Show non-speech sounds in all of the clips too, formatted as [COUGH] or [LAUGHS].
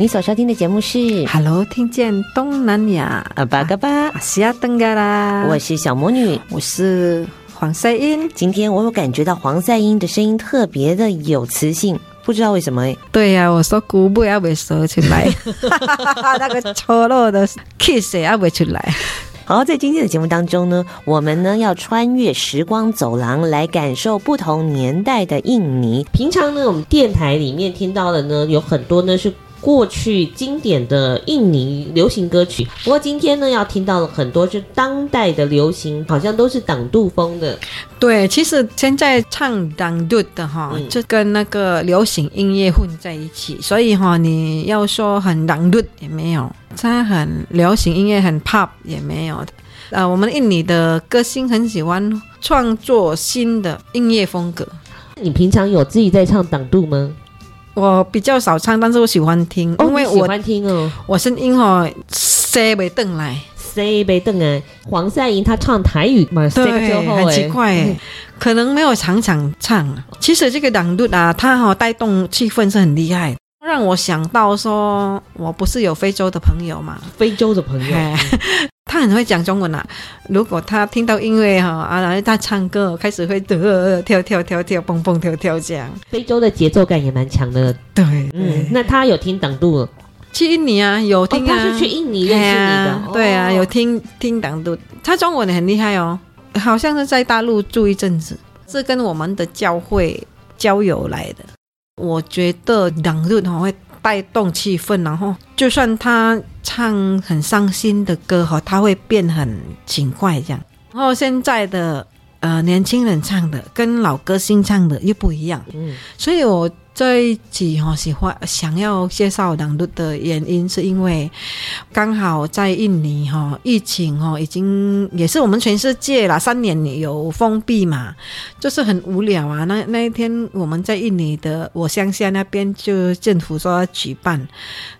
你所收听的节目是《Hello，听见东南亚》阿巴嘎巴，阿西亚登嘎啦。我是小魔女，我是黄赛英。今天我有感觉到黄赛英的声音特别的有磁性，不知道为什么。对呀、啊，我说古不要被说出来，[LAUGHS] [LAUGHS] 那个丑陋的 kiss 也要被出来。好，在今天的节目当中呢，我们呢要穿越时光走廊，来感受不同年代的印尼。平常呢，我们电台里面听到的呢，有很多呢是。过去经典的印尼流行歌曲，不过今天呢，要听到了很多是当代的流行，好像都是挡度风的。对，其实现在唱挡度的哈，就跟那个流行音乐混在一起，所以哈，你要说很挡度也没有，它很流行音乐很 pop 也没有的。呃，我们印尼的歌星很喜欢创作新的音乐风格。你平常有自己在唱挡度吗？我比较少唱，但是我喜欢听，因为我喜欢听哦。我声音哦塞袂邓来塞袂邓来。黄赛英她唱台语嘛，对，很奇怪，嗯，可能没有常常唱。其实这个朗读啊，它哈带动气氛是很厉害。让我想到说，我不是有非洲的朋友嘛？非洲的朋友，他很会讲中文啊。如果他听到音乐哈啊，然后他唱歌，开始会得跳跳跳跳蹦蹦跳跳这样。非洲的节奏感也蛮强的。对，嗯，那他有听党度？去印尼啊，有听啊。哦、他是去印尼认识你的？啊对啊，有听听党度。他中文很厉害哦，好像是在大陆住一阵子，是跟我们的教会交友来的。我觉得党度哈会带动气氛，然后就算他唱很伤心的歌哈，他会变很勤快这样。然后现在的呃年轻人唱的跟老歌星唱的又不一样，嗯，所以我。这一集哈喜欢想要介绍朗读的原因，是因为刚好在印尼哈疫情哈已经也是我们全世界啦，三年有封闭嘛，就是很无聊啊。那那一天我们在印尼的我乡下那边，就政府说要举办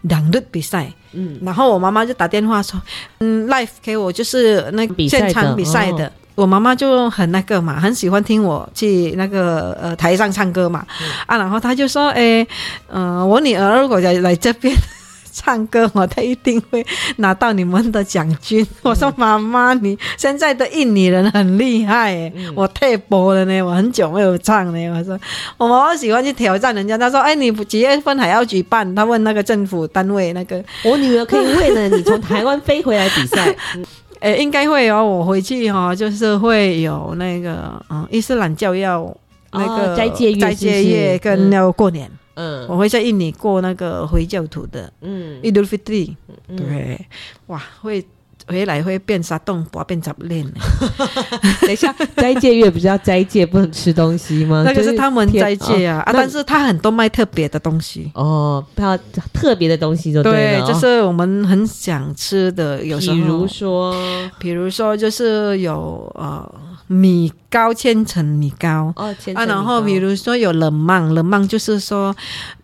朗读比赛，嗯，然后我妈妈就打电话说，嗯，Life 给我就是那现场比赛的。我妈妈就很那个嘛，很喜欢听我去那个呃台上唱歌嘛，嗯、啊，然后她就说，哎，嗯、呃，我女儿如果来来这边 [LAUGHS] 唱歌，我她一定会拿到你们的奖金。嗯、我说妈妈，你现在的印尼人很厉害，嗯、我退播了呢，我很久没有唱呢。我说我妈妈喜欢去挑战人家，她说，哎，你几月份还要举办？她问那个政府单位那个，我女儿可以为了你从台湾飞回来比赛。[LAUGHS] 诶，应该会有。我回去哈，就是会有那个，嗯，伊斯兰教要那个斋戒月，斋戒月跟要过年。嗯，我会在印尼过那个回教徒的，嗯 Fitri。对，哇，会。回来会变啥动，不要变杂练。[LAUGHS] 等一下，斋戒月不是要斋戒，不能吃东西吗？[LAUGHS] 那就是他们斋戒啊，啊，但是他很多卖特别的东西哦，他特别的东西就对了，对，就是我们很想吃的，有时候，比如说，比如说就是有呃米糕，千层米糕哦，千层米糕啊，然后比如说有冷芒，冷芒就是说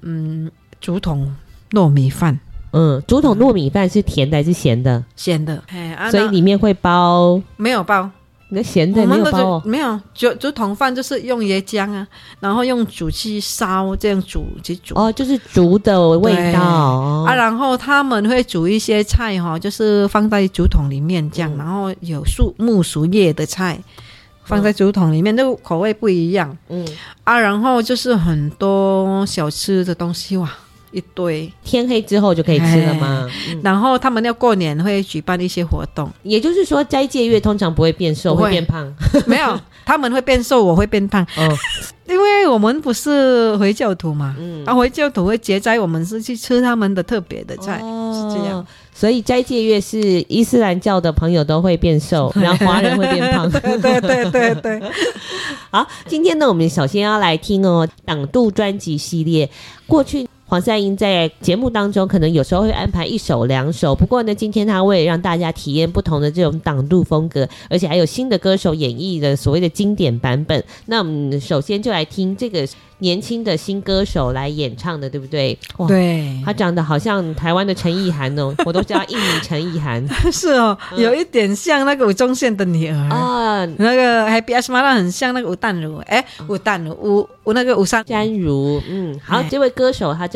嗯，竹筒糯米饭。嗯，竹筒糯米饭是甜的还是咸的？咸的，哎、啊所以里面会包？没有包，那咸的没有包哦？没有，竹竹筒饭就是用椰浆啊，然后用煮去烧，这样煮去煮。哦，就是竹的味道啊。然后他们会煮一些菜哈，就是放在竹筒里面这样，然后有树木薯叶的菜放在竹筒里面，那个口味不一样。嗯啊，然后就是很多小吃的东西哇。一堆。天黑之后就可以吃了吗？嗯、然后他们要过年会举办一些活动，也就是说斋戒月通常不会变瘦，会，会变胖。[LAUGHS] 没有，他们会变瘦，我会变胖。哦，因为我们不是回教徒嘛，嗯，啊，回教徒会结斋，我们是去吃他们的特别的菜，哦、是这样。所以斋戒月是伊斯兰教的朋友都会变瘦，[LAUGHS] 然后华人会变胖。对对对对对。[LAUGHS] 好，今天呢，我们首先要来听哦，党度专辑系列。过去黄赛英在节目当中可能有时候会安排一首两首，不过呢，今天他为了让大家体验不同的这种挡路风格，而且还有新的歌手演绎的所谓的经典版本。那我们首先就来听这个。年轻的新歌手来演唱的，对不对？哇对，他长得好像台湾的陈意涵哦，我都叫他印尼陈意涵。[LAUGHS] 是哦，有一点像那个吴宗宪的女儿啊，那个 Happy Asmara 很像那个吴淡如，哎，吴淡如，吴吴那个吴珊珊如。嗯，好，这位歌手他叫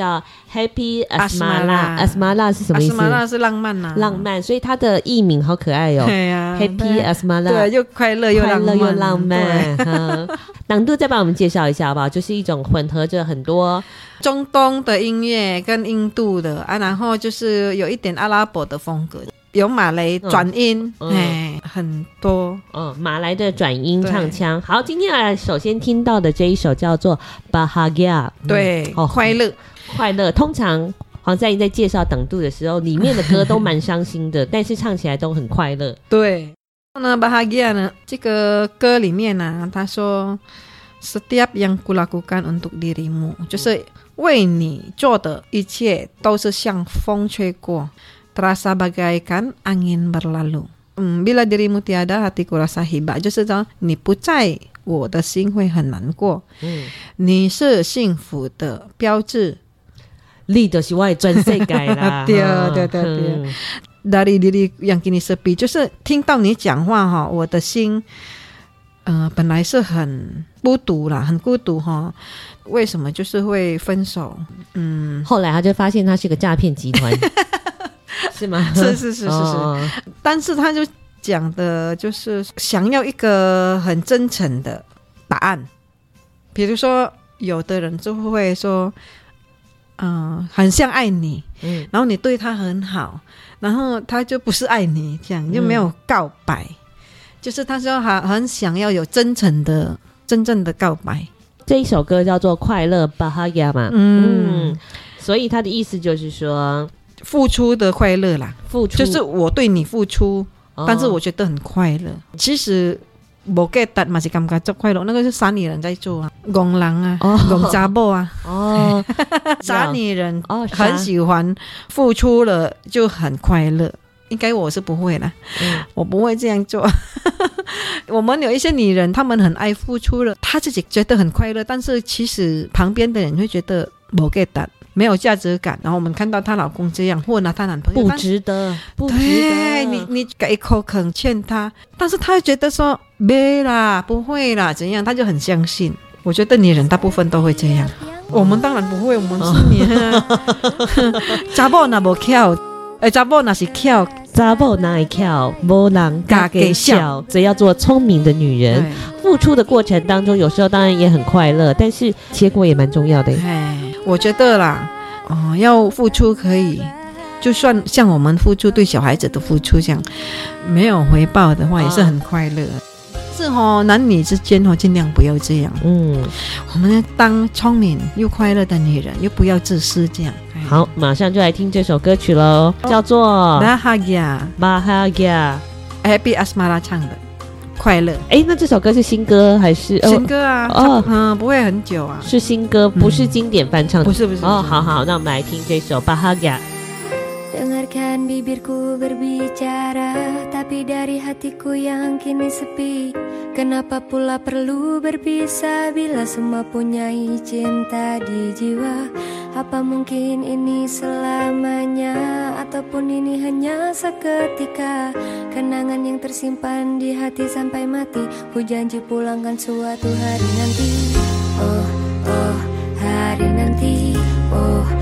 Happy Asmara，Asmara 是什么意思？Asmara 是浪漫呐，浪漫，所以它的艺名好可爱哟。对呀，Happy Asmara，对，又快乐又浪漫，又浪漫。朗 [LAUGHS] 度再帮我们介绍一下好不好？就是一种混合着很多中东的音乐跟印度的啊，然后就是有一点阿拉伯的风格，有马来转音，哎、嗯，很多，嗯，马来的转音唱腔。好，今天啊首先听到的这一首叫做《Bahagia》，对，哦，快乐，快乐。通常黄在英在介绍等度的时候，里面的歌都蛮伤心的，但是唱起来都很快乐，对。那巴哈吉亚呢？这个歌里面呢、啊，他说：“Setiap yang kulakukan untuk dirimu，就是为你做的一切都是像风吹过，terasa bagaikan angin berlalu。嗯，bila dirimu tiada hatiku rasa hiba，就是说你不在，我的心会很难过。嗯，你是幸福的标志，你就是我的全世界啦。对对对对。Dari diri yang kini sepi，就是听到你讲话哈，我的心，呃，本来是很孤独啦，很孤独哈。为什么就是会分手？嗯，后来他就发现他是个诈骗集团，[LAUGHS] 是吗？是是是是是。哦、但是他就讲的就是想要一个很真诚的答案，比如说有的人就会说，嗯、呃，很像爱你，嗯，然后你对他很好。然后他就不是爱你，这样又没有告白，嗯、就是他说很很想要有真诚的、真正的告白。这一首歌叫做《快乐巴哈亚》嘛，嗯，嗯，所以他的意思就是说付出的快乐啦，付出就是我对你付出，哦、但是我觉得很快乐。其实。无给达嘛是感觉做快乐，那个是傻女人在做啊，戆人啊，戆查某啊，哦，[LAUGHS] 傻女人哦，很喜欢付出了就很快乐，应该我是不会啦，嗯、我不会这样做。[LAUGHS] 我们有一些女人，她们很爱付出了，她自己觉得很快乐，但是其实旁边的人会觉得无给达。没有价值感，然后我们看到她老公这样，或拿她男朋友不值得，不值得。你你给一口肯劝他，但是他觉得说没啦，不会啦，怎样？他就很相信。我觉得女人大部分都会这样，我们当然不会，我们是女。[LAUGHS] 查某那不巧，哎，查某那是巧，查某那会巧，无人嫁给笑。只要做聪明的女人，付出的过程当中，有时候当然也很快乐，但是结果也蛮重要的。我觉得啦，哦，要付出可以，就算像我们付出对小孩子的付出这样，没有回报的话，也是很快乐。啊、是哦，男女之间哦，尽量不要这样。嗯，我们要当聪明又快乐的女人，又不要自私这样。好，马上就来听这首歌曲喽，叫做《Bahagia Bahagia》，Happy Asmara 唱的。快乐，哎，那这首歌是新歌还是新歌啊？哦，嗯，不会很久啊，是新歌，不是经典翻唱，不是不是。哦，好好，那我们来听这首《Bahagia》。Dengarkan bibirku berbicara Tapi dari hatiku yang kini sepi. Kenapa pula perlu berpisah Bila semua punya cinta di jiwa? Apa mungkin ini selamanya Ataupun ini hanya seketika? Kenangan yang tersimpan di hati sampai mati. Ku janji pulangkan suatu hari nanti. Oh, oh, hari nanti. Oh,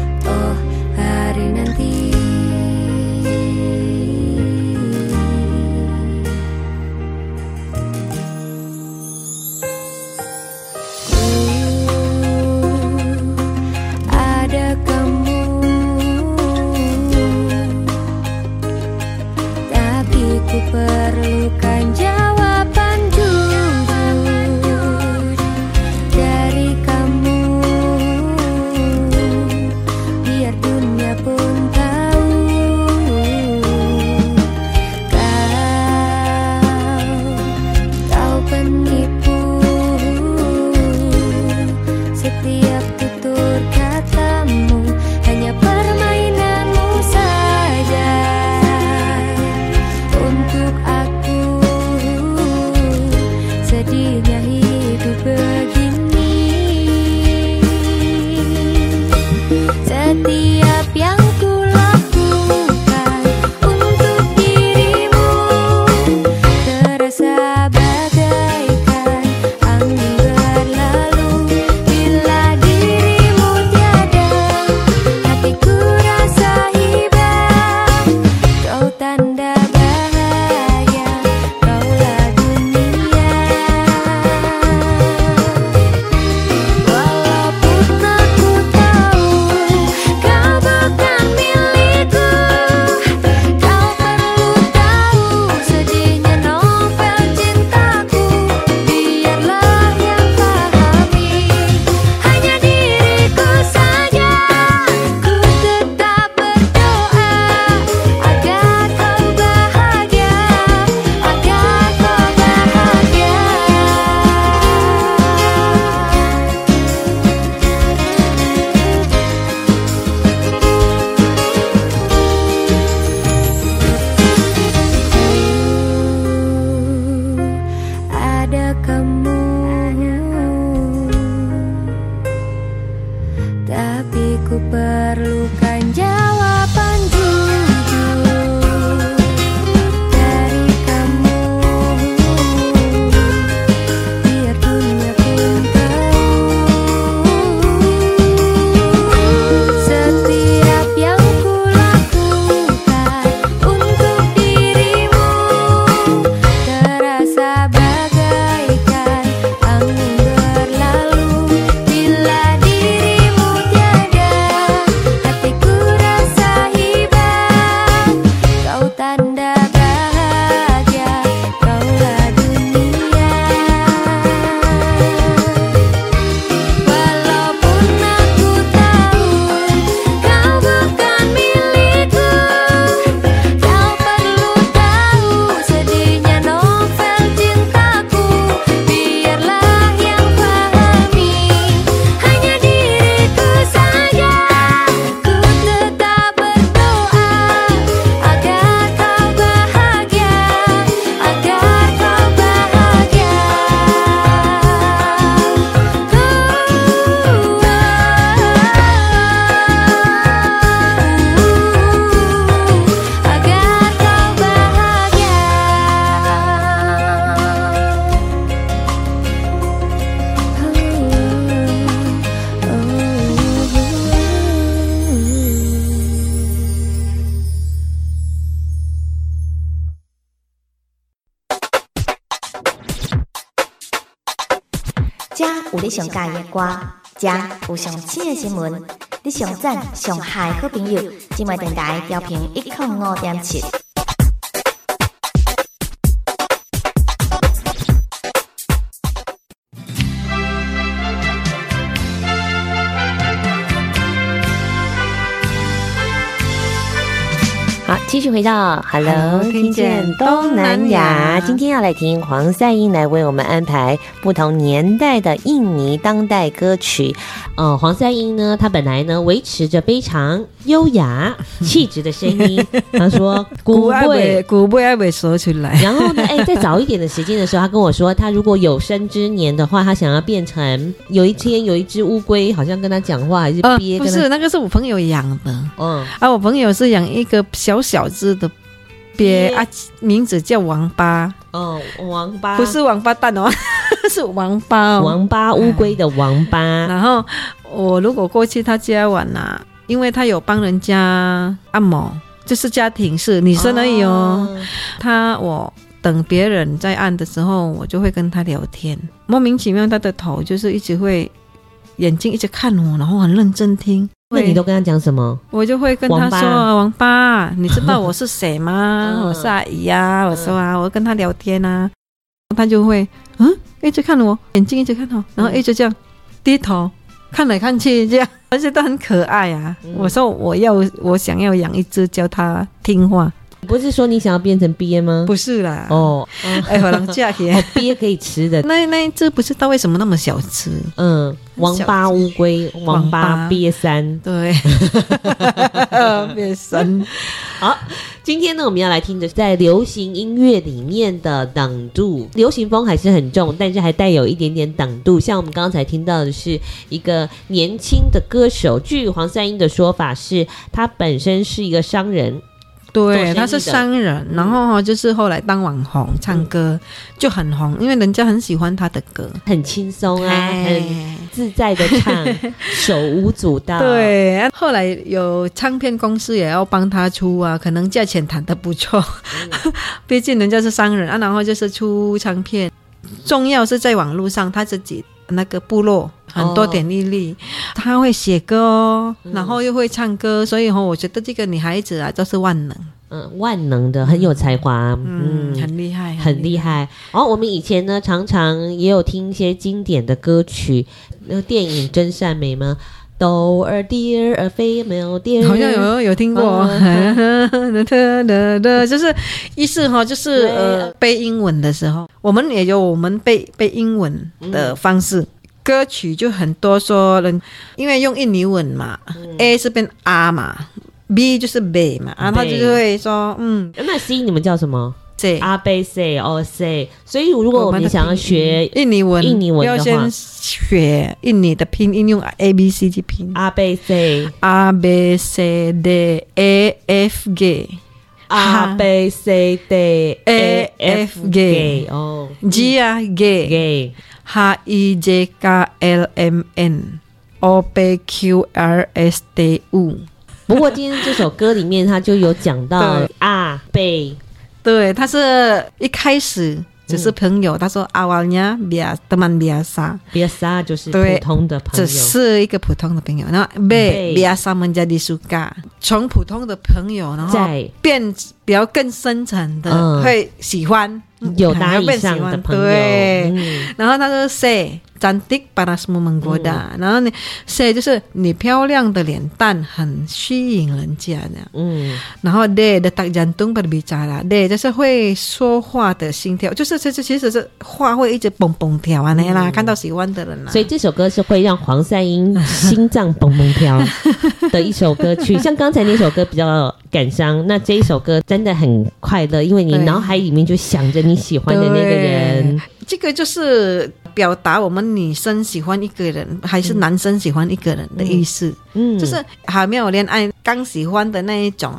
歌，这有上新的新闻，你上赞上嗨好朋友，今麦电台调频一零五点七。继续回到 Hello，听见东南亚。今天要来听黄赛英来为我们安排不同年代的印尼当代歌曲。呃，黄赛英呢，她本来呢维持着非常优雅 [LAUGHS] 气质的声音。她说古贝古贝还没说出来。然后呢，哎，在早一点的时间的时候，她跟我说，她如果有生之年的话，她想要变成有一天有一只乌龟，好像跟她讲话，还是憋？呃、不是，那个是我朋友养的。嗯，啊，我朋友是养一个小小。小只的鳖啊，名字叫王八。哦，王八。不是王八蛋哦，[LAUGHS] 是王八，王八乌龟的王八。然后我如果过去他家玩呐、啊，因为他有帮人家按摩，就是家庭式女生而已哦。哦。他我等别人在按的时候，我就会跟他聊天，莫名其妙他的头就是一直会眼睛一直看我，然后很认真听。那你都跟他讲什么？我就会跟他说：“王八，你知道我是谁吗？嗯、[LAUGHS] 我是阿姨呀、啊。”我说啊，我跟他聊天啊，他就会嗯，一直看我，眼睛一直看我，然后一直这样低头看来看去，这样而且都很可爱啊。嗯、我说我要我想要养一只，教它听话。不是说你想要变成鳖吗？不是啦。哦，哎，好能嫁给鳖可以吃的。那那这不知道为什么那么小吃？嗯，王八乌龟，王八鳖三，对，[LAUGHS] 鳖三。好，今天呢，我们要来听的是在流行音乐里面的挡度，流行风还是很重，但是还带有一点点挡度。像我们刚才听到的是一个年轻的歌手，据黄三英的说法是，他本身是一个商人。对，他是商人，然后哈，就是后来当网红，唱歌就很红，因为人家很喜欢他的歌，很轻松啊，很自在的唱，手舞足蹈。[LAUGHS] 对，后来有唱片公司也要帮他出啊，可能价钱谈得不错，[LAUGHS] 毕竟人家是商人啊，然后就是出唱片，重要是在网络上他自己。那个部落很多点阅率，他会写歌哦，然后又会唱歌，所以哈，我觉得这个女孩子啊，都是万能，嗯，万能的，很有才华，嗯，很厉害，很厉害。哦，我们以前呢，常常也有听一些经典的歌曲，那个电影《真善美》吗？Do a dear a female deer，好像有有听过，[LAUGHS] 就是意思哈，就是呃背英文的时候。我们也有我们背背英文的方式，嗯、歌曲就很多说人，因为用印尼文嘛、嗯、，A 是变 R 嘛，B 就是 B 嘛，然后他就会说，嗯，那 C 你们叫什么？C R B C。所以如果我们想要学印尼文，印尼文要先学印尼的拼音，用 A B C 去拼，R B C R B C D A F G。A B C D A F G 哦，G 啊 G H I J K L M N O P Q R S T U。不过今天这首歌里面，他就有讲到 [LAUGHS] 啊贝，对，他是一开始。只是朋友，他说阿瓦尼亚比亚德曼比亚萨，比亚萨就是普通的朋友，只是一个普通的朋友。然后贝比亚萨门加迪苏嘎，从普通的朋友，然后变比较更深层的，会喜欢有达以上的朋友。对，然后他说谁？cantik pada semua menggoda，然后呢，say 就是你漂亮的脸蛋很吸引人家的，嗯，然后 de detak jantung berbicara，de 就是会说话的心跳，就是其实其实是话会一直蹦蹦跳啊，那啦，看到喜欢的人啦，所以这首歌是会让黄赛英 [LAUGHS] 心脏蹦蹦跳 [LAUGHS] 的一首歌曲，像刚才那首歌比较感伤，那这一首歌真的很快乐，因为你脑海里面就想着你喜欢的那个人，这个就是。表达我们女生喜欢一个人还是男生喜欢一个人的意思，嗯嗯，就是还没有恋爱刚喜欢的那一种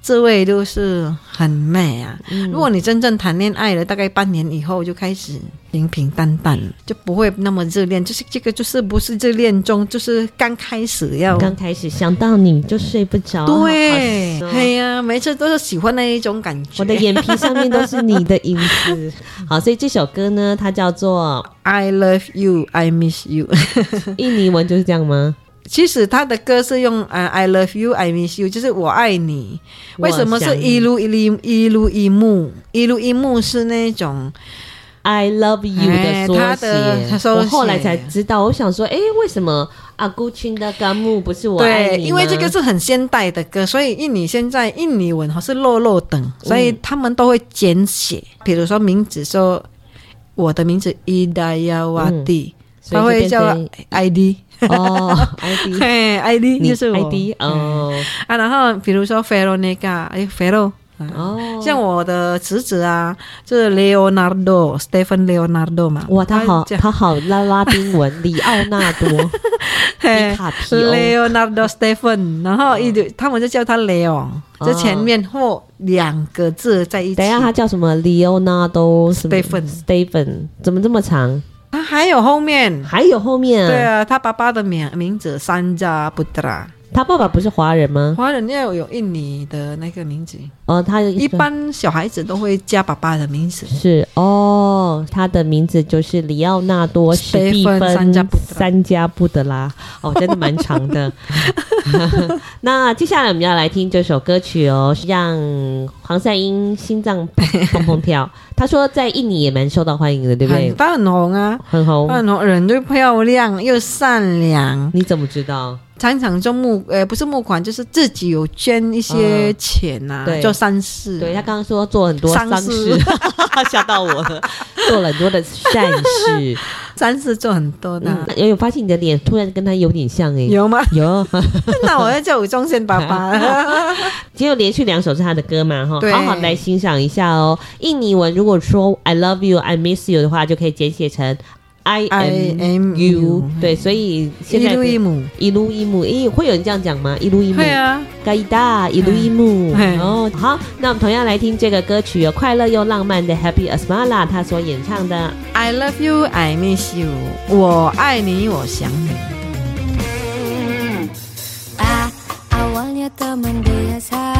滋味，就是很美啊。嗯如果你真正谈恋爱了，大概半年以后就开始平平淡淡，就不会那么热恋。就是这个，就是不是热恋中，就是刚开始要刚开始想到你就睡不着，对，好哎呀，每次都是喜欢那一种感觉。我的眼皮上面都是你的影子。[LAUGHS] 好，所以这首歌呢，它叫做 I love you, I miss you。[LAUGHS] 印尼文就是这样吗？其实他的歌是用呃 I love you, I miss you，就是我爱你。为什么是一路一路一路一幕？一路一幕是那种 I love you 的缩哎它的它写。缩写我后来才知道，我想说，哎，为什么阿姑亲的甘木不是我爱对？因为这个是很现代的歌，所以印尼现在印尼文哈是落落等，所以他们都会简写。比如说名字说我的名字伊达亚瓦蒂，他会叫 ID。哦，ID 嘿，ID 你就是我 ID 哦啊，然后比如说 Veronica，哎，Vero，哦，像我的侄子啊，就是 Leonardo，Stephen Leonardo 嘛，哇，他好他好拉拉丁文，里奥纳多。嘿 Leonardo Stephen，然后一直他们就叫他 Leo，就前面或两个字在一起。等一下，他叫什么？Leonardo Stephen Stephen 怎么这么长？他还有后面，还有后面啊？对啊，他爸爸的名名字山楂布特拉，他爸爸不是华人吗？华人要有印尼的那个名字，哦，他一般小孩子都会加爸爸的名字。是哦，他的名字就是里奥纳多史蒂芬三加布德拉哦，真的蛮长的。[LAUGHS] 那接下来我们要来听这首歌曲哦，是让黄赛英心脏砰砰砰跳。[LAUGHS] 他说在印尼也蛮受到欢迎的，对不对很？他很红啊，很红。他很红，人又漂亮又善良，你怎么知道？常常就募呃不是募款，就是自己有捐一些钱呐、啊嗯对做善事。对他刚刚说做很多丧丧事事，[LAUGHS] 吓到我了，[LAUGHS] 做了很多的善事。善事做很多的，嗯，有有发现你的脸突然跟他有点像诶、有吗？有，[LAUGHS] 那我要叫吴宗宪爸爸。只有连续两首是他的歌嘛，哈，对好好来欣赏一下哦。印尼文如果说 I love you, I miss you 的话，就可以简写成 iimu 对所以现在一路一母一路一母诶会有人这样讲吗？一路一母对啊。嘎伊达一路一母哦好那我们同样来听这个歌曲快乐又浪漫的 happy asmala 他所演唱的。I love you i miss you 我爱你我想你。啊阿忘呀他们的呀萨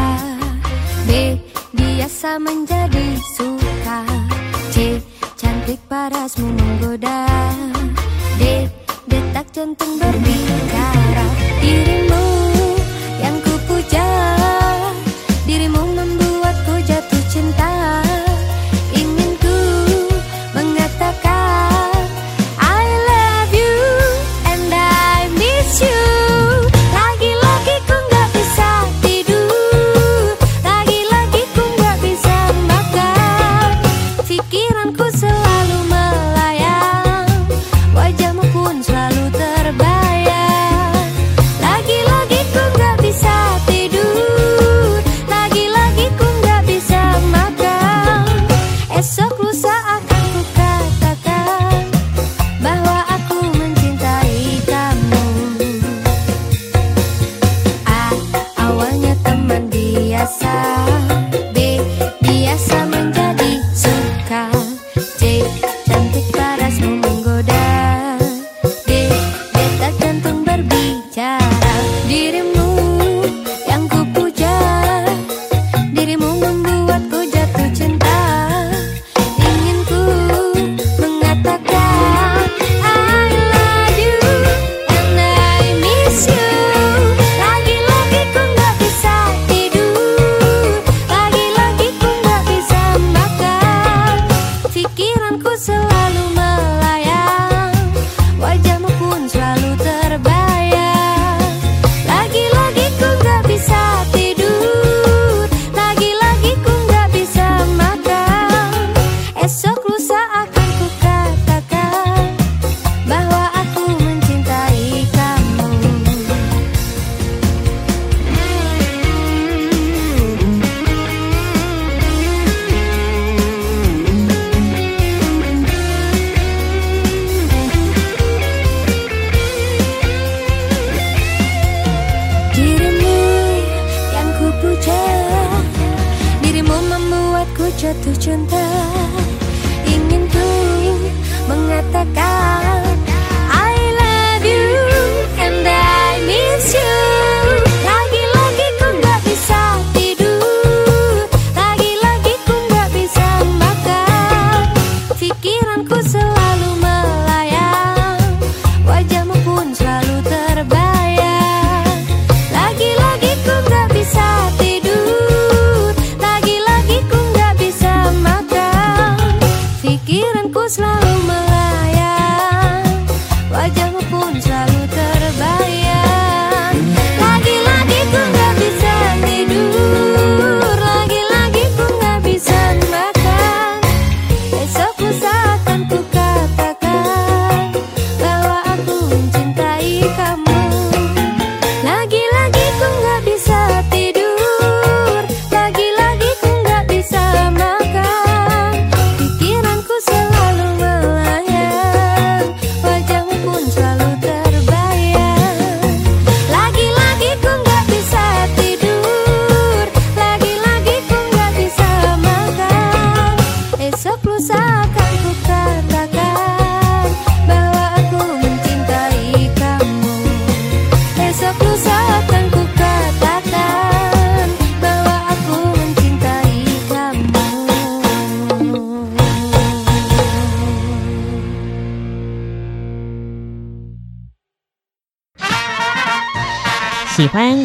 比利亚萨满架的苏哈 cantik parasmu menggoda. Detak jantung berbicara. Dirimu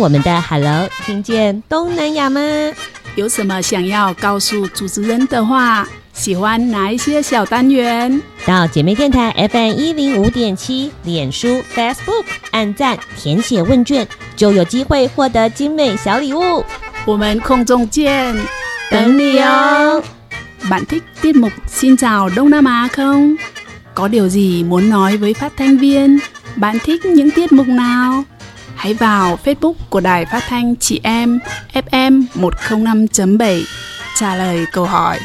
们的 Hello，听见东南亚吗？有什么想要告诉主持人的话？喜欢哪一些小单元？到姐妹电台 FM 一零五点七，脸书、Facebook 按赞填写问卷，就有机会获得精美小礼物。我们空中见，等你哦！Bạn thích tiết mục Xin chào Đông Nam Á không? Có điều gì muốn nói với phát thanh viên? Bạn thích những tiết mục nào? Hãy vào Facebook của Đài Phát thanh Chị Em FM 105.7 trả lời câu hỏi.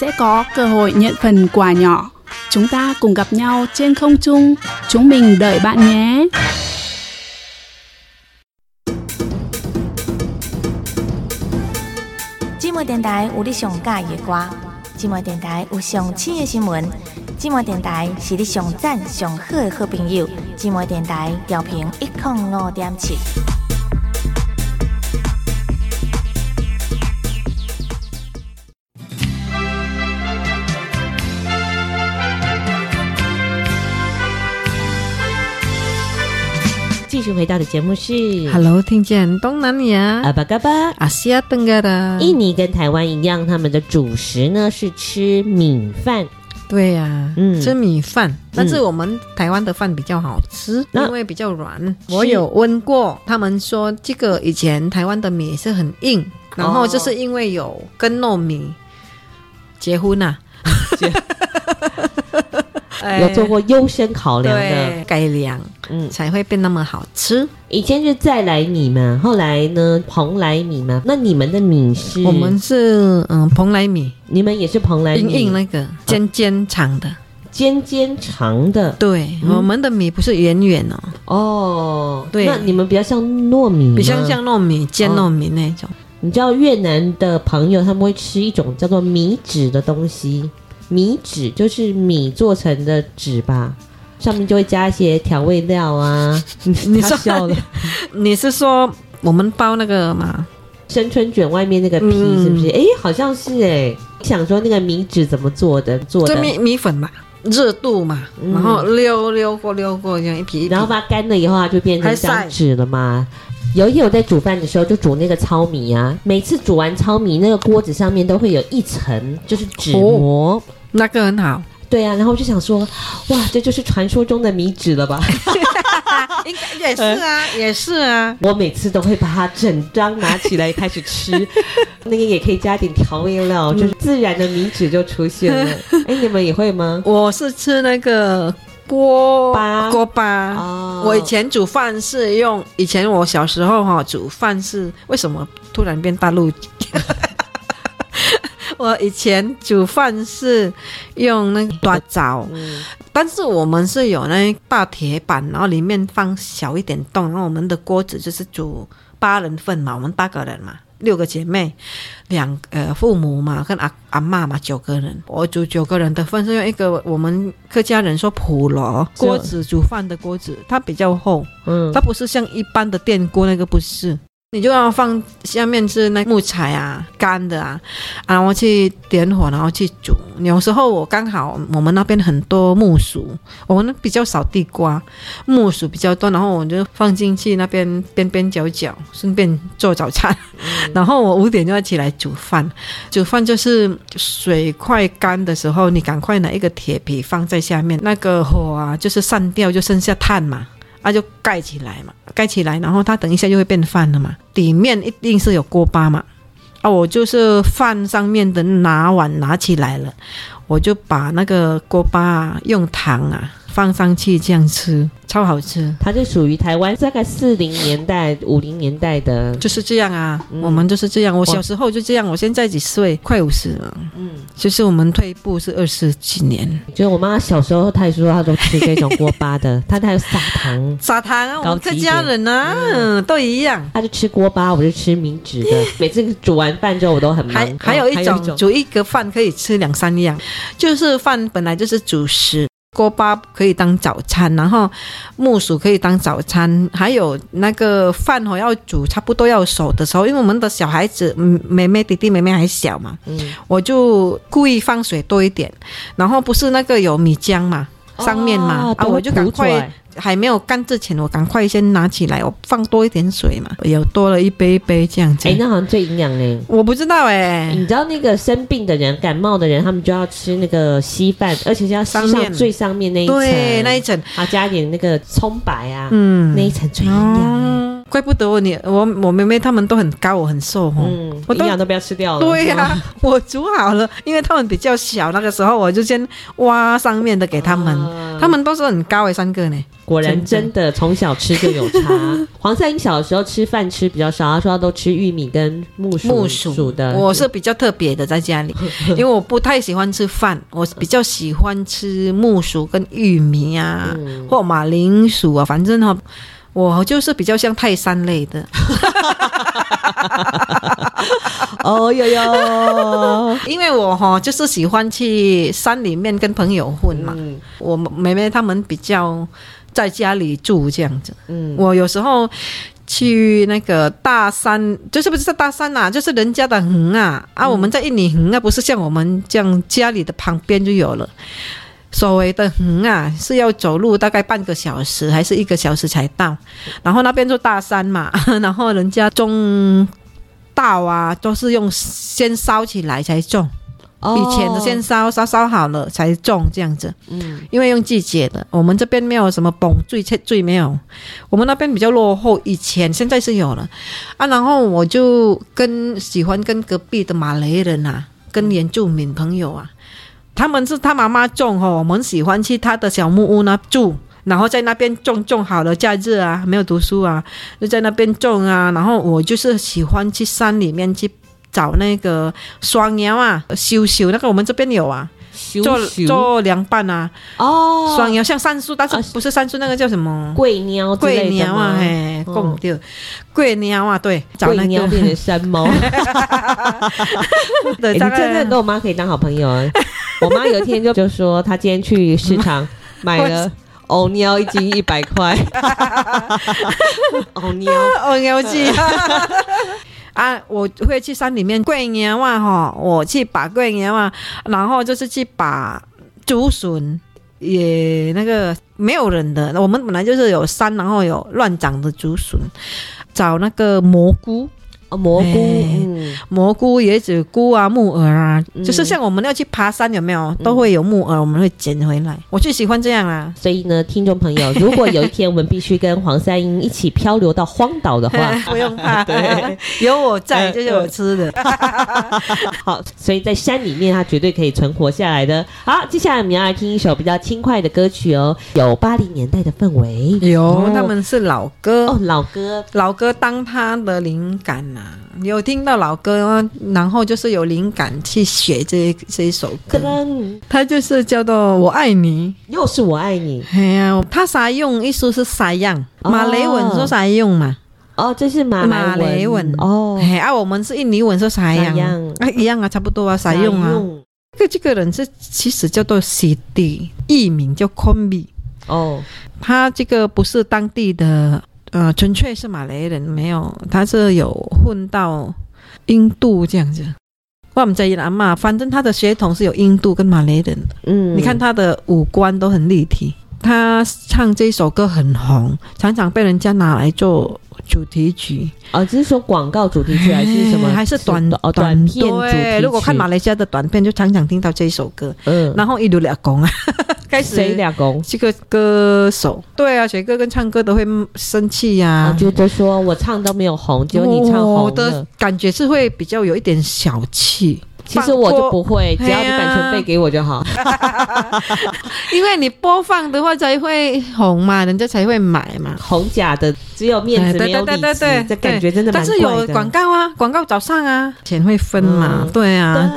Sẽ có cơ hội nhận phần quà nhỏ. Chúng ta cùng gặp nhau trên không trung. Chúng mình đợi bạn nhé. 寂寞电台有你上喜欢的歌，寂寞电台有上新的新闻， 寂寞电台是你上赞上好的好朋友，寂寞电台调频一点五点七。继续回到的节目是 Hello，听见东南亚阿巴嘎巴。Asia Tenggara，印尼跟台湾一样，他们的主食呢是吃米饭。对呀、嗯。吃米饭，但是我们台湾的饭比较好吃，那因为比较软。我有问过，他们说这个以前台湾的米是很硬，然后就是因为有跟糯米结婚啊，[LAUGHS] 哎。有做过优先考量的，改良，嗯，才会变那么好吃。以前是再来米嘛，后来呢蓬莱米嘛。那你们的米是？我们是嗯蓬莱米，你们也是蓬莱米，硬硬那个尖尖长的，尖尖长的。对，嗯。我们的米不是圆圆哦，哦，对。那你们比较像糯米，比较像糯米尖糯米那种。你知道越南的朋友他们会吃一种叫做米纸的东西，米纸就是米做成的纸吧，上面就会加一些调味料啊。[LAUGHS] 你他笑了，[LAUGHS] 你是说我们包那个嘛？生春卷外面那个皮嗯是不是？哎、好像是哎。想说那个米纸怎么做的？做的米米粉嘛，热度嘛，嗯然后溜溜过溜过这样一皮一皮，然后把它干了以后，它就变成张纸了嘛。有一天我在煮饭的时候，就煮那个糙米啊。每次煮完糙米，那个锅子上面都会有一层就是纸膜。那个很好，对啊，然后我就想说，哇，这就是传说中的米纸了吧？[LAUGHS] 应该也是啊，[LAUGHS] 也是啊。我每次都会把它整张拿起来开始吃，那个也可以加点调味料，就是自然的米纸就出现了。[LAUGHS] 哎，你们也会吗？我是吃那个锅巴锅巴。哦我以前煮饭是用，以前我小时候哈煮饭是为什么突然变大陆？我以前煮饭是用那个大灶，嗯但是我们是有那大铁板，然后里面放小一点洞，然后我们的锅子就是煮八人份嘛，我们八个人嘛，六个姐妹，两呃父母嘛，跟阿阿妈嘛，九个人。我煮九个人的份是用一个我们客家人说普罗锅子煮饭的锅子，它比较厚，嗯，它不是像一般的电锅那个不是。你就要放下面是那木材啊，干的啊，然后去点火，然后去煮。有时候我刚好我们那边很多木薯，我们比较少地瓜，木薯比较多，然后我就放进去那边边边角角，顺便做早餐。嗯、[LAUGHS] 然后我五点就要起来煮饭，煮饭就是水快干的时候，你赶快拿一个铁皮放在下面，那个火啊就是散掉，就剩下炭嘛。啊，就盖起来嘛，盖起来，然后它等一下就会变饭了嘛。里面一定是有锅巴嘛。啊，我就是饭上面的拿碗拿起来了，我就把那个锅巴用糖啊放上去这样吃。超好吃，它就属于台湾大概四零年代、五零年代的，就是这样啊。嗯、我们就是这样，我小时候就这样，我现在几岁？快五十了。嗯，就是我们退步是二十几年。就是我妈小时候，她也说她都吃这种锅巴的，[LAUGHS] 她还有撒糖，撒糖啊，我们客家人啊，嗯，都一样。她就吃锅巴，我就吃米纸的。[LAUGHS] 每次煮完饭之后，我都很忙。还还有一种，一种煮一个饭可以吃两三样，就是饭本来就是主食。锅巴可以当早餐，然后木薯可以当早餐，还有那个饭哦，要煮差不多要熟的时候，因为我们的小孩子，嗯，妹妹、弟弟、妹妹还小嘛，嗯，我就故意放水多一点，然后不是那个有米浆嘛，上面嘛，哦、啊，我就赶快。还没有干之前，我赶快先拿起来，我放多一点水嘛，有多了一杯一杯这样子。哎，那好像最营养呢。我不知道哎，你知道那个生病的人、感冒的人，他们就要吃那个稀饭，而且是要上最上面那一层，对，那一层，啊，加一点那个葱白啊，嗯，那一层最营养。哦怪不得我你我我妹妹他们都很高，我很瘦哈，嗯，我营养都不要吃掉了。对呀、啊，[LAUGHS] 我煮好了，因为他们比较小，那个时候我就先挖上面的给他们，啊、他们都是很高诶，三个呢。果然真的从小吃就有差。[LAUGHS] 黄赛英小的时候吃饭吃比较少，他说他都吃玉米跟木薯木薯的。我是比较特别的，在家里，[LAUGHS] 因为我不太喜欢吃饭，我比较喜欢吃木薯跟玉米啊，嗯、或马铃薯啊，反正哈。我就是比较像泰山类的，哦哟哟，因为我哈就是喜欢去山里面跟朋友混嘛。嗯、我妹妹他们比较在家里住这样子。嗯，我有时候去那个大山，就是不是大山呐、啊，就是人家的横啊啊，我们在印尼横啊，不是像我们这样家里的旁边就有了。所谓的横啊，是要走路大概半个小时还是一个小时才到？然后那边就大山嘛，[LAUGHS] 然后人家种稻啊，都是用先烧起来才种。哦、以前的先烧烧烧好了才种这样子。嗯，因为用季节的，我们这边没有什么崩最切最没有，我们那边比较落后。以前现在是有了啊，然后我就跟喜欢跟隔壁的马来人啊，跟原住民朋友啊。他们是他妈妈种哦，我们喜欢去他的小木屋那住，然后在那边种种好了，假日啊没有读书啊，就在那边种啊。然后我就是喜欢去山里面去找那个双苗啊，修修那个我们这边有啊，做做凉拌啊。哦，双苗像杉树，但是不是杉树，那个叫什么？桂鸟，桂鸟啊，嘿，讲对，桂鸟啊，对，找那个变成山猫。[LAUGHS] 对，你真的跟我妈可以当好朋友啊。[LAUGHS] 我妈有一天就就说，她今天去市场 [LAUGHS] 买了欧鸟一斤一百块，[LAUGHS] 欧鸟欧鸟鸡啊！我会去山里面桂鸟啊哈，我去拔桂鸟啊，然后就是去拔竹笋，也那个没有人的，我们本来就是有山，然后有乱长的竹笋，找那个蘑菇。哦，蘑菇，嗯，蘑菇、椰子菇啊，木耳啊，嗯、就是像我们要去爬山，有没有？都会有木耳，我们会捡回来。我最喜欢这样啊。所以呢，听众朋友，如果有一天我们必须跟黄三英一起漂流到荒岛的话，[LAUGHS] 不用怕，对，有我在就有吃的。[LAUGHS] 好，所以在山里面，它绝对可以存活下来的。好，接下来我们要来听一首比较轻快的歌曲哦，有八零年代的氛围，有，哦、他们是老歌。哦，老歌，老歌当他的灵感呐、啊。有听到老歌，然后就是有灵感去写这一这一首歌。他就是叫做《我爱你》，又是我爱你。哎呀，它啥用？意思是啥样？马雷文说啥用嘛？哦，这是马马来文哦，哎啊，我们是印尼文说啥样？啊，一样啊，差不多啊，啥用啊？这个这个人是其实叫做西迪，艺名叫 Kombi 哦，他这个不是当地的，呃，纯粹是马来人，没有，他是有混到印度这样子。我们在伊朗嘛，反正他的血统是有印度跟马来人的。嗯，你看他的五官都很立体。他唱这首歌很红，常常被人家拿来做主题曲。哦，只是说广告主题曲还是什么？[LAUGHS] 还是短哦短片主题曲？如果看马来西亚的短片，就常常听到这首歌。嗯，然后一路俩公啊，[LAUGHS] 开始谁俩公？这个歌手对啊，写歌跟唱歌都会生气呀、啊。觉得说我唱都没有红，结果你唱红了，我的感觉是会比较有一点小气。其实我就不会，只要你版权费给我就好。[LAUGHS] 因为你播放的话才会红嘛，人家才会买嘛。红假的只有面子没有里子，这感觉真的。但是有广告啊，广告早上啊，钱会分嘛，对啊。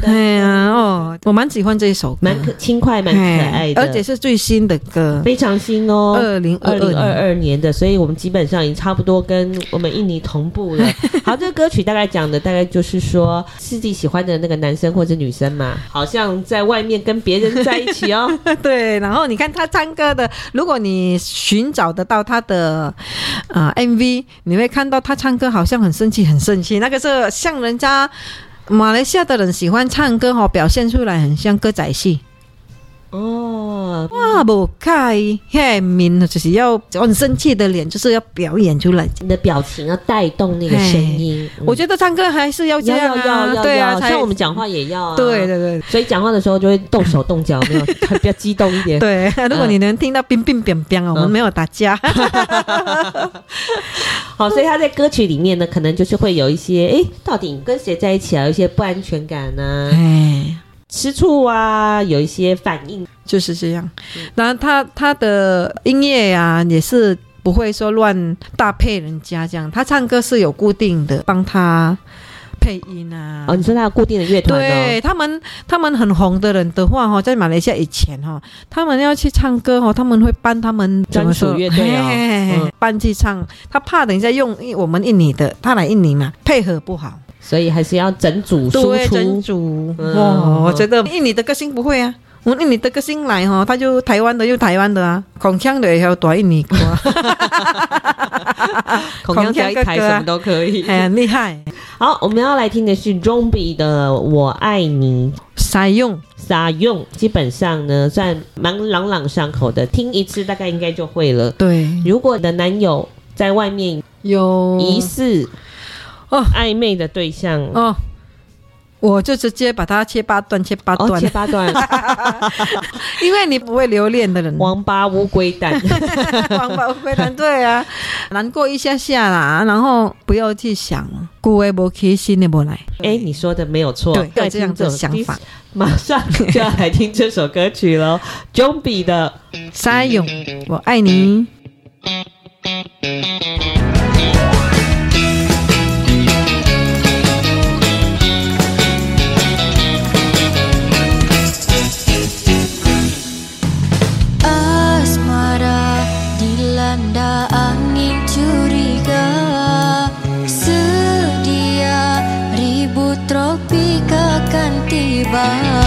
对啊，哦，我蛮喜欢这一首歌，蛮可轻快，蛮可爱的，而且是最新的歌，非常新哦，二零二零二二年的，所以我们基本上已经差不多跟我们印尼同步了。好，这个歌曲大概讲的大概就是说，是自己喜欢的那个男生或者女生嘛，好像在外面跟别人在一起哦。[LAUGHS] 对，然后你看他唱歌的，如果你寻找得到他的啊、呃、MV，你会看到他唱歌好像很生气，很生气，那个是像人家。马来西亚的人喜欢唱歌，哈，表现出来很像歌仔戏。哦，哇，不开，嘿明，就是要很生气的脸，就是要表演出来，你的表情要带动那个声音。我觉得唱歌还是要这样啊，对啊，像我们讲话也要啊。对对对，所以讲话的时候就会动手动脚，没有 [LAUGHS] 比较激动一点。对，如果你能听到冰冰冰冰，我们没有打架。[LAUGHS] 好，所以他在歌曲里面呢，可能就是会有一些，哎，到底跟谁在一起啊？有一些不安全感呢。哎。吃醋啊，有一些反应，就是这样。然后他他的音乐啊，也是不会说乱搭配人家这样。他唱歌是有固定的，帮他配音啊。哦，你说他有固定的乐团？对他们，他们很红的人的话哈，在马来西亚以前哈，他们要去唱歌哈，他们会帮他们专属乐队啊，搬去唱。他怕等一下用我们印尼的，他来印尼嘛，配合不好。所以还是要整组输出，对，整组。哇，我觉得印尼的个性不会啊，我印尼的个性来哈，他就台湾的就台湾的啊，孔腔的也要多印尼歌，孔腔加一台什么都可以，[LAUGHS] 很厉害。好，我们要来听的是 Zombie 的《我爱你》，撒用撒用，基本上呢算蛮朗朗上口的，听一次大概应该就会了。对，如果你的男友在外面有。疑似。哦，暧昧的对象。哦，我就直接把它切八段，切八段，哦、切八段，[LAUGHS] 因为你不会留恋的人，王八乌龟蛋，[LAUGHS] 王八乌龟蛋，对啊，难过一下下啦，然后不要去想，故意不开心的不来。哎，你说的没有错，对，有这样的想法，马上就要来听这首歌曲喽，Zombie 的撒用，我爱你。吧。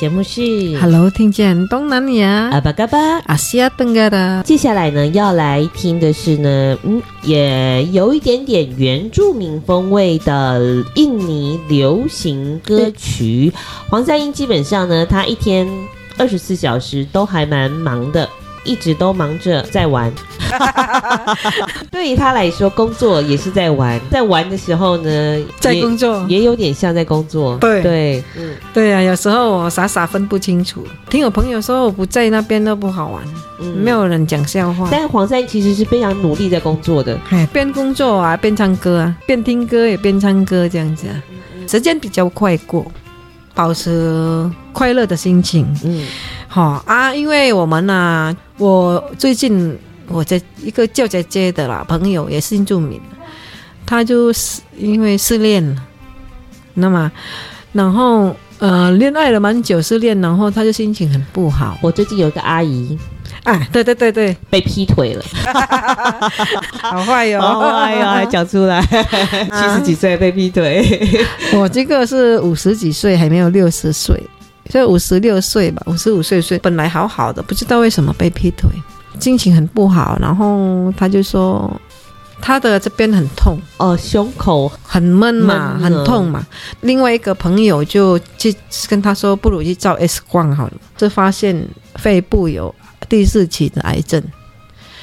节目是 Hello，听见东南亚阿巴嘎巴阿西亚登嘎的。接下来呢，要来听的是呢，嗯，也有一点点原住民风味的印尼流行歌曲。黄赛英基本上呢，他一天二十四小时都还蛮忙的。一直都忙着在玩，[LAUGHS] 对于他来说，工作也是在玩。在玩的时候呢，在工作也，也有点像在工作。对对，嗯，对啊，有时候我傻傻分不清楚。听我朋友说，我不在那边都不好玩，嗯，没有人讲笑话。但黄山其实是非常努力在工作的，边工作啊边唱歌啊，边听歌也边唱歌这样子啊，时间比较快过，保持快乐的心情。嗯。好啊，因为我们呢、啊，我最近我在一个叫姐姐的啦朋友也是原住民，他就是因为失恋了，那么然后呃恋爱了蛮久失恋，然后他就心情很不好。我最近有一个阿姨，哎，对对对对，被劈腿了，[LAUGHS] 好坏哟，[LAUGHS] 好坏哟，还 [LAUGHS] 讲出来，七十几岁被劈腿，我这个是五十几岁还没有六十岁。就五十六岁吧，五十五岁岁，本来好好的，不知道为什么被劈腿，心情很不好。然后他就说，他的这边很痛哦，胸口很闷嘛，很痛嘛。另外一个朋友就去跟他说，不如去照 X 光好了，就发现肺部有第四期的癌症。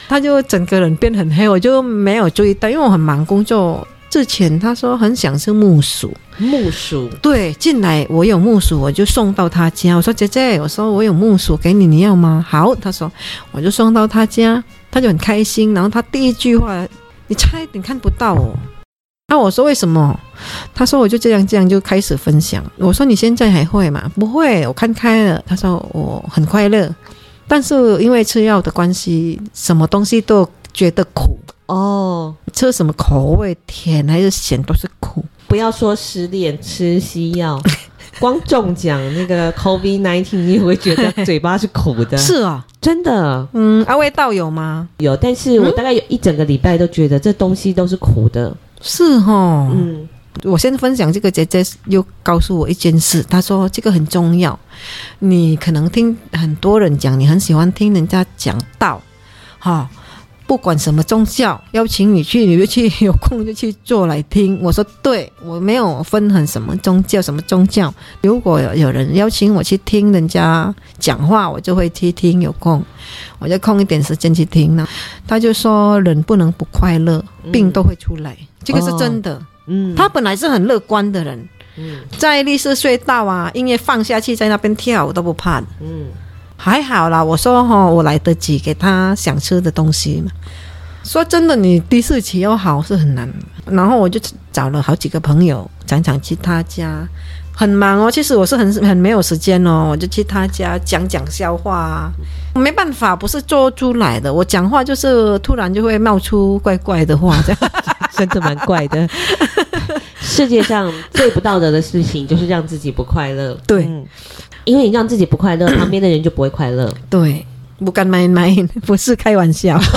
他就整个人变很黑，我就没有注意到，因为我很忙工作。之前他说很想吃木薯，木薯对，进来我有木薯，我就送到他家。我说姐姐，我说我有木薯给你，你要吗？好，他说我就送到他家，他就很开心。然后他第一句话，你差一点看不到哦。那我说为什么？他说我就这样这样就开始分享。我说你现在还会吗？不会，我看开了。他说我很快乐，但是因为吃药的关系，什么东西都觉得苦。哦，吃什么口味，甜还是咸都是苦。不要说失恋吃西药，[LAUGHS] 光中奖那个 COVID-19，你也会觉得嘴巴是苦的。[LAUGHS] 是啊，真的。嗯，啊，味道有吗？有，但是我大概有一整个礼拜都觉得这东西都是苦的。是哦，嗯，我先分享这个姐姐又告诉我一件事，她说这个很重要。你可能听很多人讲，你很喜欢听人家讲道，哈、哦。不管什么宗教邀请你去，你就去，有空就去做来听。我说对，我没有分很什么宗教，什么宗教。如果有人邀请我去听人家讲话，我就会去听。有空我就空一点时间去听呢。他就说人不能不快乐，病都会出来，嗯、这个是真的。嗯，他本来是很乐观的人。嗯，在绿色隧道啊，音乐放下去，在那边跳我都不怕的。嗯。还好啦，我说哈，我来得及给他想吃的东西嘛。说真的，你第四期要好是很难。然后我就找了好几个朋友，常常去他家，很忙哦。其实我是很很没有时间哦，我就去他家讲讲笑话啊。没办法，不是做出来的。我讲话就是突然就会冒出怪怪的话，这样真的蛮怪的。[LAUGHS] 世界上最不道德的事情就是让自己不快乐。对。嗯因为你让自己不快乐，旁边的人就不会快乐。[COUGHS] 对，不敢买买，[LAUGHS] 不是开玩笑。[LAUGHS]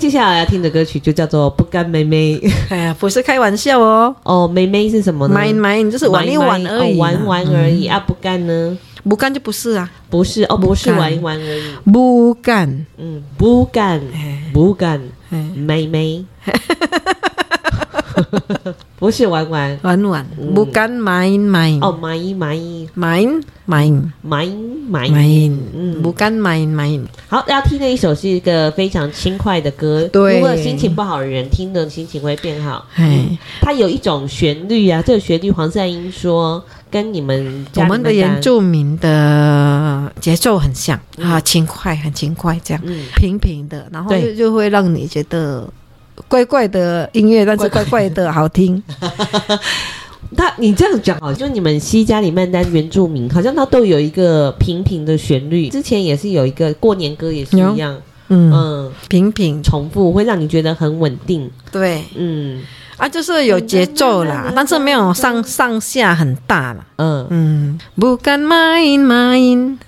接下来要听的歌曲就叫做《不甘妹妹》。[LAUGHS] 哎呀，不是开玩笑哦。哦，妹妹是什么呢？买买，就是玩一玩而已，玩玩而已啊。不甘呢？不甘就不是啊，不是哦，不是玩一玩而已。不甘，嗯，不甘，不甘，妹妹。[LAUGHS] 不是玩玩。玩玩，不敢买买。哦，买买。买买。买买。买，嗯，不敢买买。好，要听的一首是一个非常轻快的歌，对，如果心情不好的人听的心情会变好。哎，它有一种旋律啊，这个旋律黄赛英说跟你们我们的原住民的节奏很像啊，轻快很轻快，这样平平的，然后就就会让你觉得。怪怪的音乐，但是怪怪的好听。[LAUGHS] 那你这样讲哦，就你们西加里曼丹原住民，好像它都有一个平平的旋律。之前也是有一个过年歌，也是一样，嗯嗯，平平重复，会让你觉得很稳定。对，嗯。啊，就是有节奏啦，但是没有上上下很大啦。嗯嗯，Bukan main main。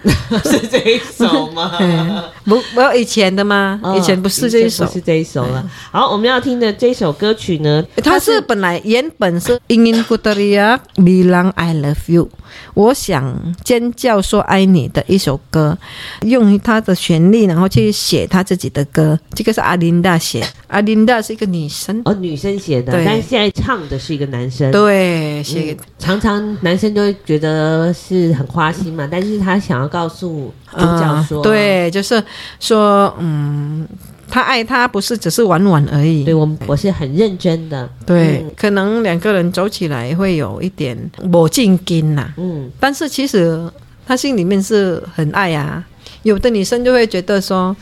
[LAUGHS] 是这一首吗？[LAUGHS] 不，不要以前的吗？以前不是这一首，不是这一首了。好，我们要听的这首歌曲呢，它是本来原本是 Ingin ku teriak bilang I love you，我想尖叫说爱你的一首歌，用它的旋律，然后去写他自己的歌。这个是阿琳达写，阿琳达是一个女生哦，女生写的，但是现在唱的是一个男生。对，写常常男生就会觉得是很花心嘛，但是他想要。告诉主角说、呃，对，就是说，嗯，他爱他不是只是玩玩而已，对我，我是很认真的，对，嗯、可能两个人走起来会有一点磨进筋呐，嗯，但是其实他心里面是很爱啊。有的女生就会觉得说，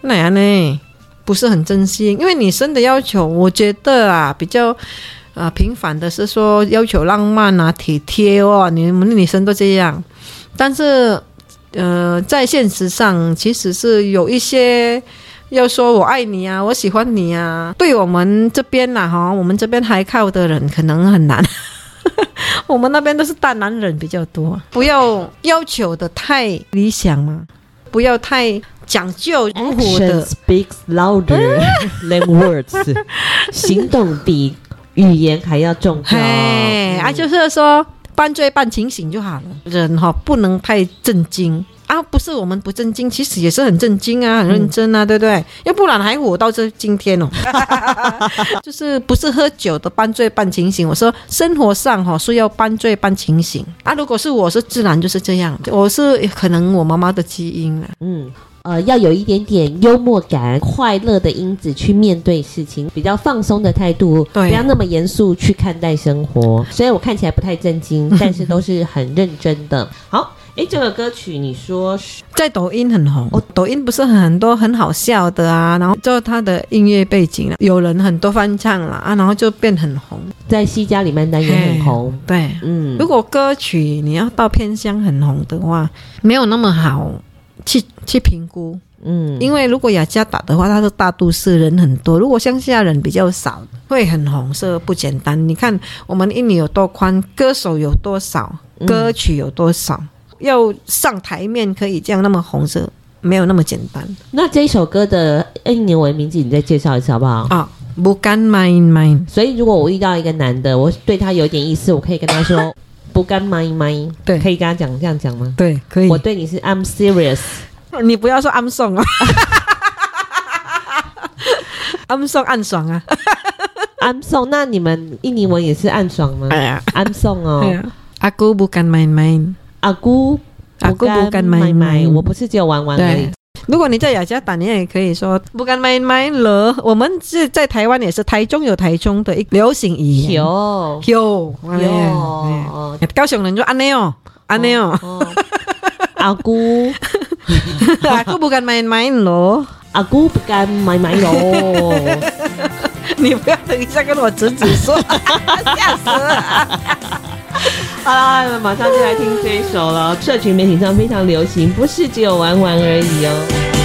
那样呢不是很真心，因为女生的要求，我觉得啊比较啊、呃、平凡的是说要求浪漫啊体贴哦，你们女生都这样，但是。呃，在现实上，其实是有一些要说我爱你啊，我喜欢你啊。对我们这边呐，哈，我们这边还靠的人可能很难。[LAUGHS] 我们那边都是大男人比较多，不要要求的太理想嘛，不要太讲究。Action speaks louder [LAUGHS] than words，行动比语言还要重要。哎，啊，就是说。半醉半清醒就好了，人哈不能太震惊啊！不是我们不震惊，其实也是很震惊啊，很认真啊，嗯、对不对？要不然还活到这今天哦。[LAUGHS] 就是不是喝酒的半醉半清醒，我说生活上哈是要半醉半清醒啊。如果是我是自然就是这样，我是可能我妈妈的基因了，嗯。呃，要有一点点幽默感、快乐的因子去面对事情，比较放松的态度，对，不要那么严肃去看待生活。虽然我看起来不太震惊，[LAUGHS] 但是都是很认真的。好，诶，这个歌曲你说是在抖音很红，哦，抖音不是很多很好笑的啊，然后就它的音乐背景啊有人很多翻唱了啊，然后就变很红，在西家里曼丹也很红。对，嗯，如果歌曲你要到偏乡很红的话，没有那么好。去去评估，嗯，因为如果雅加达的话，它是大都市人很多；如果乡下人比较少，会很红色不简单。你看我们印尼有多宽，歌手有多少，歌曲有多少，嗯、要上台面可以这样那么红色，没有那么简单。那这一首歌的印尼文名字你再介绍一下好不好？啊，Bukan main main。所以如果我遇到一个男的，我对他有点意思，我可以跟他说。不干买卖，对，可以跟他讲这样讲吗？对，可以。我对你是 I'm serious，你不要说 I'm song 啊，哈哈哈哈哈哈，I'm song 暗爽啊，哈哈哈哈哈，I'm song。那你们印尼文也是暗爽吗？I'm song 哦，阿姑不干买卖，阿姑阿姑不干买卖，我不是只有玩玩而已。如果你在雅加达，你也可以说不敢买买了。我们是在台湾，也是台中有台中的一流行语言。有有有，高雄人就安内哦，安内哦。阿姑，[LAUGHS] 阿姑不敢买买了，阿姑不敢买买喽。[LAUGHS] 你不要等一下跟我侄子说，[LAUGHS] 吓死了。好啦，马上就来听这一首了。社群媒体上非常流行，不是只有玩玩而已哦。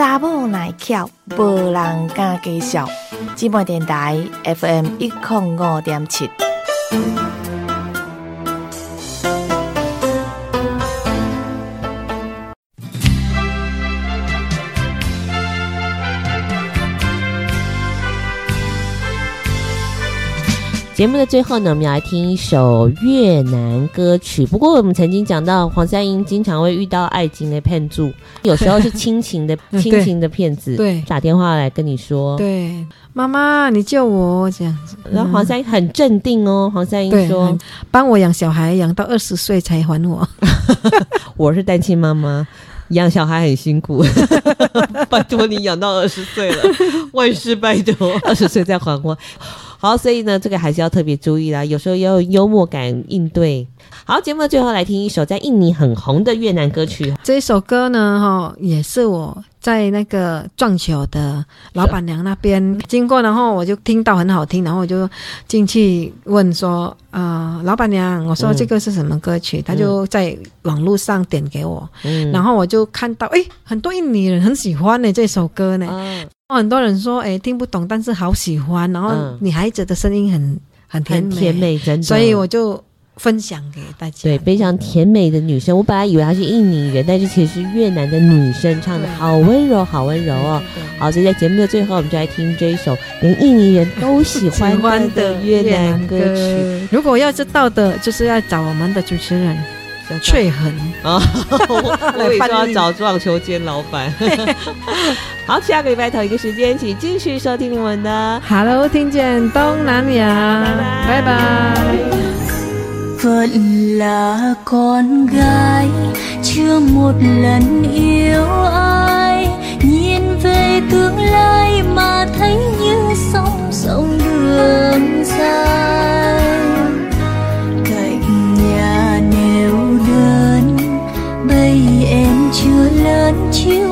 查某耐巧，无人敢介绍。姊妹电台 FM 一零五点七。节目的最后呢，我们要来听一首越南歌曲。不过我们曾经讲到，黄三英经常会遇到爱情的骗子，有时候是亲情的 [LAUGHS] 亲情的骗子，对打电话来跟你说，对，妈妈你救我这样子。然后黄三英很镇定哦，黄三英对说，帮我养小孩，养到二十岁才还我。[LAUGHS] 我是单亲妈妈。养小孩很辛苦，[LAUGHS] 拜托你养到二十岁了，万事拜托，二十岁再还我。好，所以呢，这个还是要特别注意啦，有时候要有幽默感应对。好，节目的最后来听一首在印尼很红的越南歌曲。这一首歌呢，哈，也是我在那个撞球的老板娘那边经过，然后我就听到很好听，然后我就进去问说，呃，老板娘，我说这个是什么歌曲？他、嗯、就在网络上点给我，嗯，然后我就看到，哎，很多印尼人很喜欢呢这首歌呢。嗯很多人说，哎，听不懂，但是好喜欢。然后女孩子的声音很很甜美，甜美，真的。所以我就分享给大家。对，非常甜美的女生。我本来以为她是印尼人，但是其实是越南的女生，唱的好温柔，好温柔哦。好，所以在节目的最后，我们就来听这一首连印尼人都喜欢的越南歌曲。如果要知道的，就是要找我们的主持人。翠痕啊，我 [LAUGHS] 以为要找撞球间老板。好，下个礼拜同一个时间，请继续收听我们的 Hello，听见东南亚，拜拜。Vẫn là con gái. Chưa một lần yêu ai. Nhìn về tương lai mà thấy như sóng sông đường dài. Cạnh nhà neo đơn, bây em chưa lớn chiếu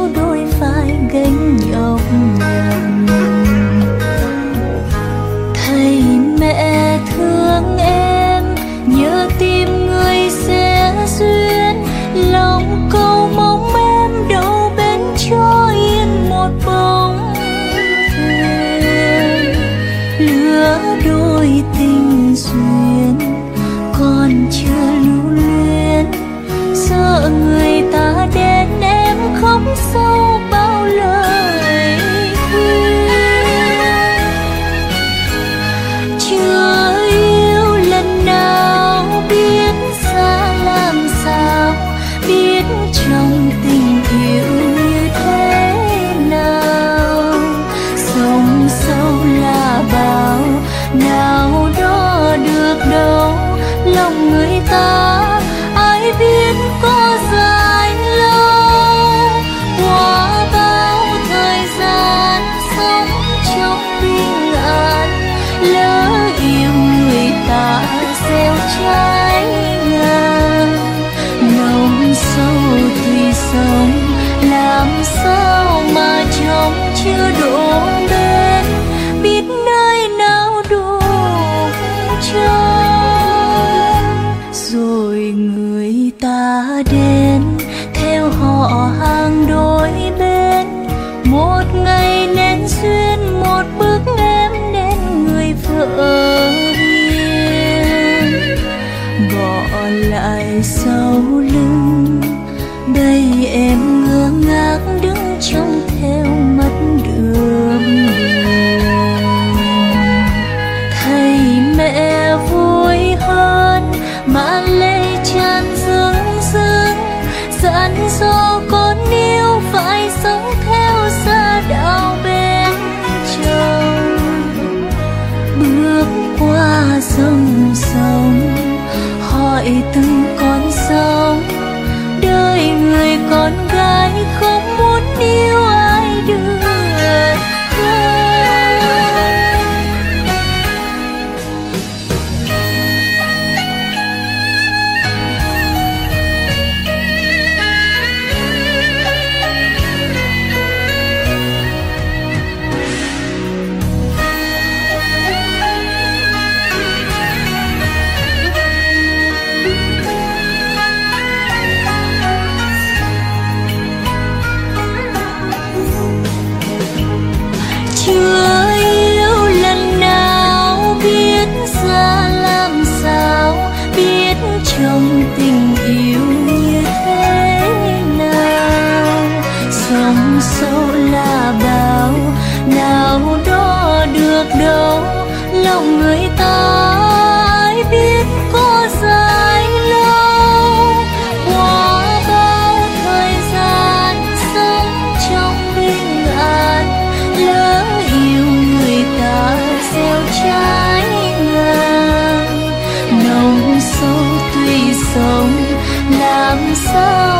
so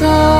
song.